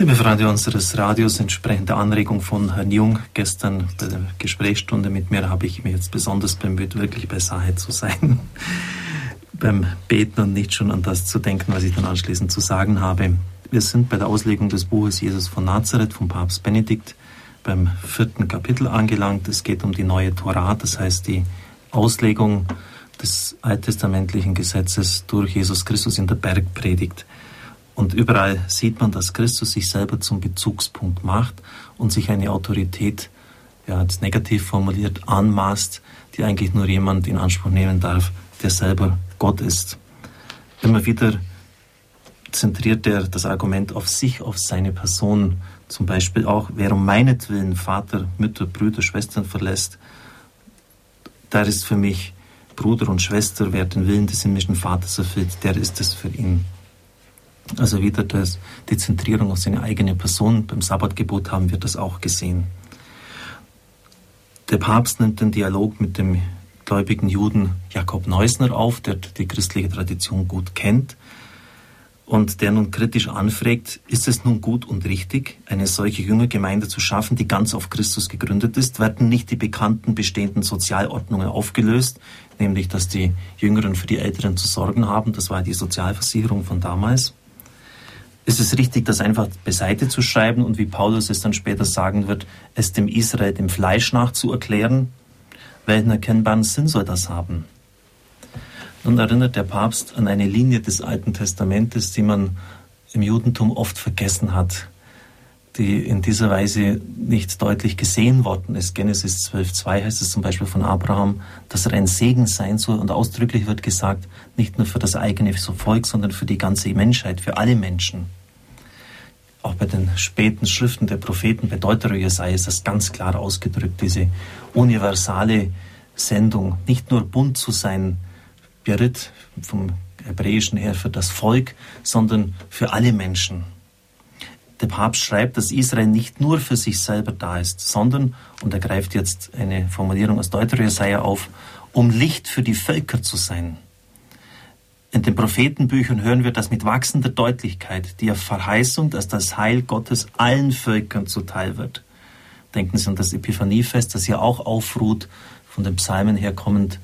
Liebe Freunde unseres Radios, entsprechend der Anregung von Herrn Jung gestern bei der Gesprächsstunde mit mir habe ich mich jetzt besonders bemüht, wirklich bei Sache zu sein, beim Beten und nicht schon an das zu denken, was ich dann anschließend zu sagen habe. Wir sind bei der Auslegung des Buches Jesus von Nazareth vom Papst Benedikt beim vierten Kapitel angelangt. Es geht um die neue Torah, das heißt die Auslegung des alttestamentlichen Gesetzes durch Jesus Christus in der Bergpredigt. Und überall sieht man, dass Christus sich selber zum Bezugspunkt macht und sich eine Autorität, ja, jetzt negativ formuliert, anmaßt, die eigentlich nur jemand in Anspruch nehmen darf, der selber Gott ist. Immer wieder zentriert er das Argument auf sich, auf seine Person. Zum Beispiel auch, wer um meinetwillen Vater, Mütter, Brüder, Schwestern verlässt, der ist für mich Bruder und Schwester, wer den Willen des himmlischen Vaters erfüllt, der ist es für ihn. Also wieder das, die Zentrierung auf seine eigene Person. Beim Sabbatgebot haben wir das auch gesehen. Der Papst nimmt den Dialog mit dem gläubigen Juden Jakob Neusner auf, der die christliche Tradition gut kennt und der nun kritisch anfragt, ist es nun gut und richtig, eine solche Jüngergemeinde zu schaffen, die ganz auf Christus gegründet ist? Werden nicht die bekannten bestehenden Sozialordnungen aufgelöst, nämlich dass die Jüngeren für die Älteren zu sorgen haben? Das war die Sozialversicherung von damals. Ist es richtig, das einfach beiseite zu schreiben und wie Paulus es dann später sagen wird, es dem Israel dem Fleisch nach zu erklären? Welchen erkennbaren Sinn soll das haben? Nun erinnert der Papst an eine Linie des Alten Testamentes, die man im Judentum oft vergessen hat, die in dieser Weise nicht deutlich gesehen worden ist. Genesis 12.2 heißt es zum Beispiel von Abraham, dass er ein Segen sein soll und ausdrücklich wird gesagt, nicht nur für das eigene Volk, sondern für die ganze Menschheit, für alle Menschen auch bei den späten Schriften der Propheten, bei Deutero Jesaja ist das ganz klar ausgedrückt, diese universale Sendung, nicht nur bunt zu sein, Berit vom Hebräischen her für das Volk, sondern für alle Menschen. Der Papst schreibt, dass Israel nicht nur für sich selber da ist, sondern, und er greift jetzt eine Formulierung aus Deutero Jesaja auf, um Licht für die Völker zu sein. In den Prophetenbüchern hören wir das mit wachsender Deutlichkeit, die Verheißung, dass das Heil Gottes allen Völkern zuteil wird. Denken Sie an das Epiphaniefest, das ja auch aufruht, von den Psalmen herkommend,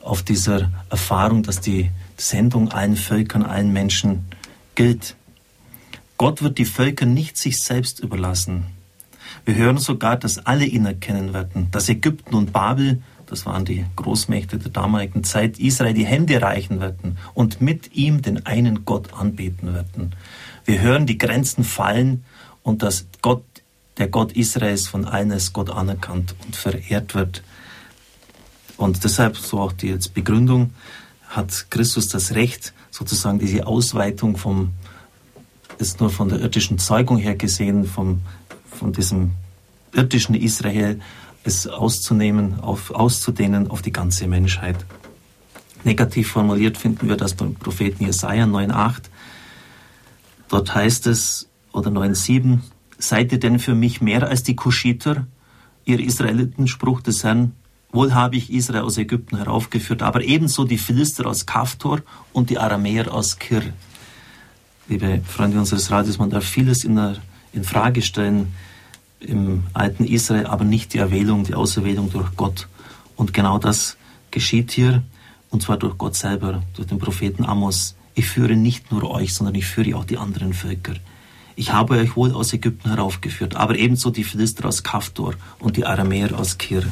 auf dieser Erfahrung, dass die Sendung allen Völkern, allen Menschen gilt. Gott wird die Völker nicht sich selbst überlassen. Wir hören sogar, dass alle ihn erkennen werden, dass Ägypten und Babel das waren die Großmächte der damaligen Zeit, Israel die Hände reichen werden und mit ihm den einen Gott anbeten werden. Wir hören die Grenzen fallen und dass Gott, der Gott Israels von allen als Gott anerkannt und verehrt wird. Und deshalb, so auch die jetzt Begründung, hat Christus das Recht, sozusagen diese Ausweitung vom, ist nur von der irdischen Zeugung her gesehen, vom, von diesem irdischen Israel es auszunehmen, auf, auszudehnen auf die ganze Menschheit. Negativ formuliert finden wir das beim Propheten Jesaja 9,8. Dort heißt es, oder 9,7, seid ihr denn für mich mehr als die Kuschiter? Ihr Israelitenspruch des Herrn, wohl habe ich Israel aus Ägypten heraufgeführt, aber ebenso die Philister aus Kaftor und die Aramäer aus Kir. Liebe Freunde unseres Radios, man darf vieles in, der, in Frage stellen im alten Israel, aber nicht die Erwählung, die Auserwählung durch Gott. Und genau das geschieht hier, und zwar durch Gott selber, durch den Propheten Amos. Ich führe nicht nur euch, sondern ich führe auch die anderen Völker. Ich habe euch wohl aus Ägypten heraufgeführt, aber ebenso die Philister aus Kaftor und die Aramäer aus Kir.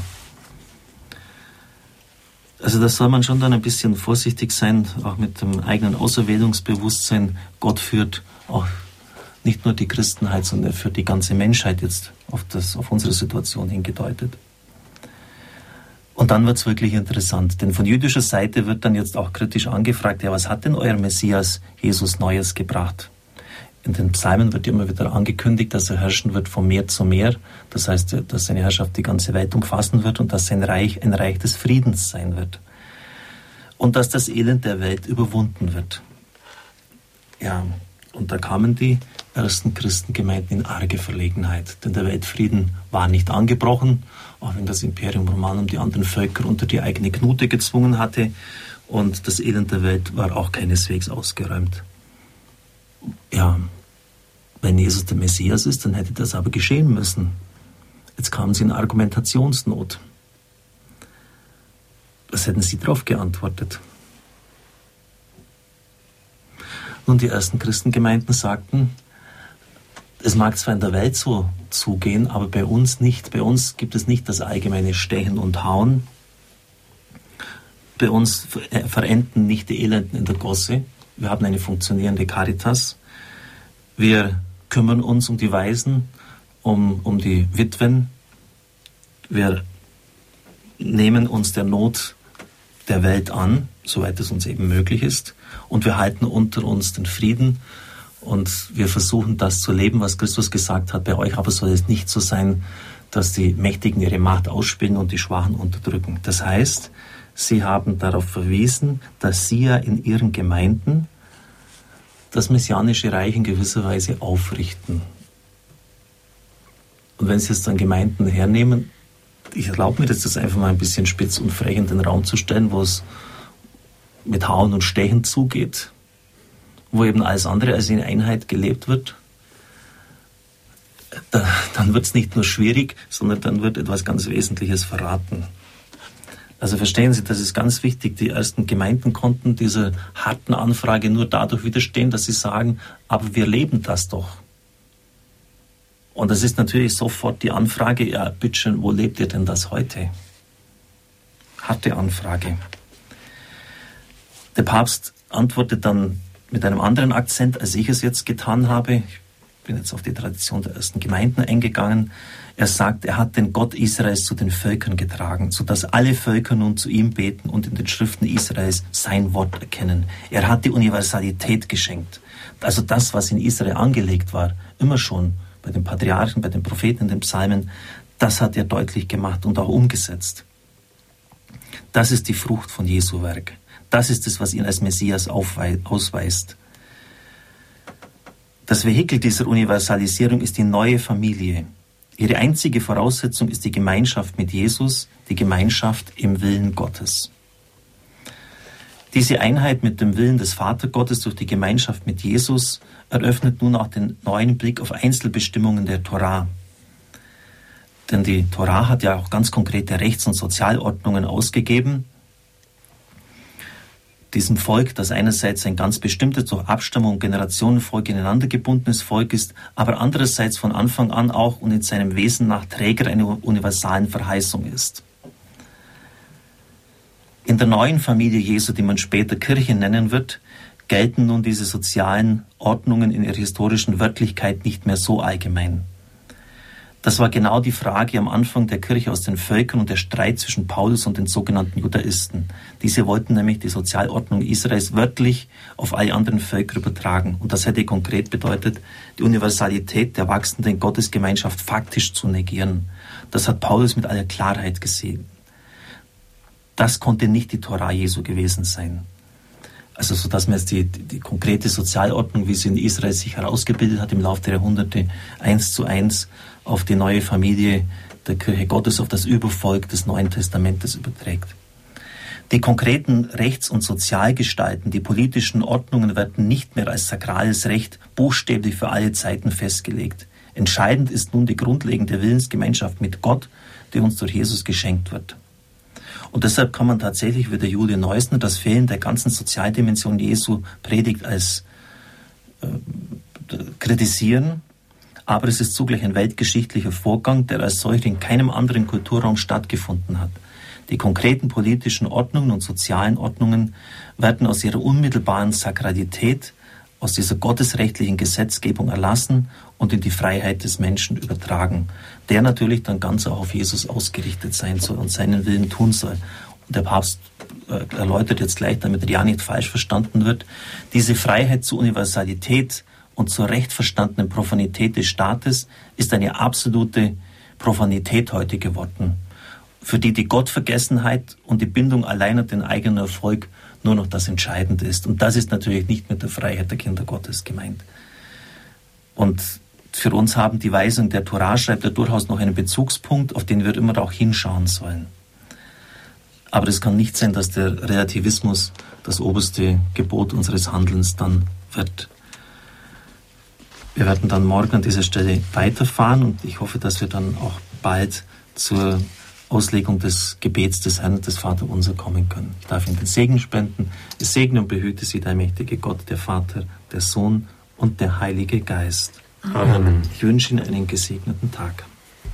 Also da soll man schon dann ein bisschen vorsichtig sein, auch mit dem eigenen Auserwählungsbewusstsein. Gott führt auch nicht nur die Christenheit, sondern für die ganze Menschheit jetzt auf, das, auf unsere Situation hingedeutet. Und dann wird es wirklich interessant, denn von jüdischer Seite wird dann jetzt auch kritisch angefragt, ja, was hat denn euer Messias Jesus Neues gebracht? In den Psalmen wird immer wieder angekündigt, dass er herrschen wird von Meer zu Meer. Das heißt, dass seine Herrschaft die ganze Welt umfassen wird und dass sein Reich ein Reich des Friedens sein wird. Und dass das Elend der Welt überwunden wird. Ja, und da kamen die ersten Christengemeinden in arge Verlegenheit, denn der Weltfrieden war nicht angebrochen, auch wenn das Imperium Romanum die anderen Völker unter die eigene Knute gezwungen hatte und das Elend der Welt war auch keineswegs ausgeräumt. Ja, Wenn Jesus der Messias ist, dann hätte das aber geschehen müssen. Jetzt kamen sie in Argumentationsnot. Was hätten Sie darauf geantwortet? Nun, die ersten Christengemeinden sagten, es mag zwar in der Welt so zugehen, aber bei uns nicht. Bei uns gibt es nicht das allgemeine Stechen und Hauen. Bei uns äh, verenden nicht die Elenden in der Gosse. Wir haben eine funktionierende Caritas. Wir kümmern uns um die Waisen, um, um die Witwen. Wir nehmen uns der Not der Welt an, soweit es uns eben möglich ist. Und wir halten unter uns den Frieden und wir versuchen das zu leben, was Christus gesagt hat. Bei euch aber soll es nicht so sein, dass die Mächtigen ihre Macht ausspielen und die Schwachen unterdrücken. Das heißt, sie haben darauf verwiesen, dass sie ja in ihren Gemeinden das messianische Reich in gewisser Weise aufrichten. Und wenn Sie jetzt dann Gemeinden hernehmen, ich erlaube mir das jetzt einfach mal ein bisschen spitz und frech in den Raum zu stellen, wo es mit Hauen und Stechen zugeht, wo eben alles andere als in Einheit gelebt wird, da, dann wird es nicht nur schwierig, sondern dann wird etwas ganz Wesentliches verraten. Also verstehen Sie, das ist ganz wichtig. Die ersten Gemeinden konnten dieser harten Anfrage nur dadurch widerstehen, dass sie sagen, aber wir leben das doch. Und das ist natürlich sofort die Anfrage, ja, bitteschön, wo lebt ihr denn das heute? Harte Anfrage. Der Papst antwortet dann mit einem anderen Akzent, als ich es jetzt getan habe. Ich bin jetzt auf die Tradition der ersten Gemeinden eingegangen. Er sagt, er hat den Gott Israels zu den Völkern getragen, sodass alle Völker nun zu ihm beten und in den Schriften Israels sein Wort erkennen. Er hat die Universalität geschenkt. Also das, was in Israel angelegt war, immer schon bei den Patriarchen, bei den Propheten, in den Psalmen, das hat er deutlich gemacht und auch umgesetzt. Das ist die Frucht von Jesu Werk. Das ist es, was ihn als Messias ausweist. Das Vehikel dieser Universalisierung ist die neue Familie. Ihre einzige Voraussetzung ist die Gemeinschaft mit Jesus, die Gemeinschaft im Willen Gottes. Diese Einheit mit dem Willen des Vatergottes durch die Gemeinschaft mit Jesus eröffnet nun auch den neuen Blick auf Einzelbestimmungen der Torah. Denn die Torah hat ja auch ganz konkrete Rechts- und Sozialordnungen ausgegeben. Diesem Volk, das einerseits ein ganz bestimmtes durch Abstammung und Generationenfolge ineinander gebundenes Volk ist, aber andererseits von Anfang an auch und in seinem Wesen nach Träger einer universalen Verheißung ist. In der neuen Familie Jesu, die man später Kirche nennen wird, gelten nun diese sozialen Ordnungen in ihrer historischen Wirklichkeit nicht mehr so allgemein. Das war genau die Frage am Anfang der Kirche aus den Völkern und der Streit zwischen Paulus und den sogenannten Judaisten. Diese wollten nämlich die Sozialordnung Israels wörtlich auf alle anderen Völker übertragen. Und das hätte konkret bedeutet, die Universalität der wachsenden Gottesgemeinschaft faktisch zu negieren. Das hat Paulus mit aller Klarheit gesehen. Das konnte nicht die Torah Jesu gewesen sein. Also so dass man jetzt die, die, die, konkrete Sozialordnung, wie sie in Israel sich herausgebildet hat im Laufe der Jahrhunderte, eins zu eins auf die neue Familie der Kirche Gottes, auf das Übervolk des Neuen Testamentes überträgt. Die konkreten Rechts- und Sozialgestalten, die politischen Ordnungen werden nicht mehr als sakrales Recht buchstäblich für alle Zeiten festgelegt. Entscheidend ist nun die grundlegende Willensgemeinschaft mit Gott, die uns durch Jesus geschenkt wird. Und deshalb kann man tatsächlich, wie der Julian Neusner, das Fehlen der ganzen Sozialdimension Jesu predigt als äh, kritisieren. Aber es ist zugleich ein weltgeschichtlicher Vorgang, der als solcher in keinem anderen Kulturraum stattgefunden hat. Die konkreten politischen Ordnungen und sozialen Ordnungen werden aus ihrer unmittelbaren Sakralität, aus dieser gottesrechtlichen Gesetzgebung erlassen und in die Freiheit des Menschen übertragen, der natürlich dann ganz auch auf Jesus ausgerichtet sein soll und seinen Willen tun soll. Und der Papst äh, erläutert jetzt gleich, damit er ja nicht falsch verstanden wird, diese Freiheit zur Universalität und zur recht verstandenen Profanität des Staates ist eine absolute Profanität heute geworden, für die die Gottvergessenheit und die Bindung allein an den eigenen Erfolg nur noch das Entscheidende ist. Und das ist natürlich nicht mit der Freiheit der Kinder Gottes gemeint. Und für uns haben die Weisungen der Torah schreibt ja durchaus noch einen Bezugspunkt, auf den wir immer auch hinschauen sollen. Aber es kann nicht sein, dass der Relativismus das oberste Gebot unseres Handelns dann wird. Wir werden dann morgen an dieser Stelle weiterfahren und ich hoffe, dass wir dann auch bald zur Auslegung des Gebets des Herrn und des Vaterunser kommen können. Ich darf Ihnen den Segen spenden. Es segne und behüte Sie der mächtige Gott, der Vater, der Sohn und der Heilige Geist. Amen. Ich wünsche Ihnen einen gesegneten Tag.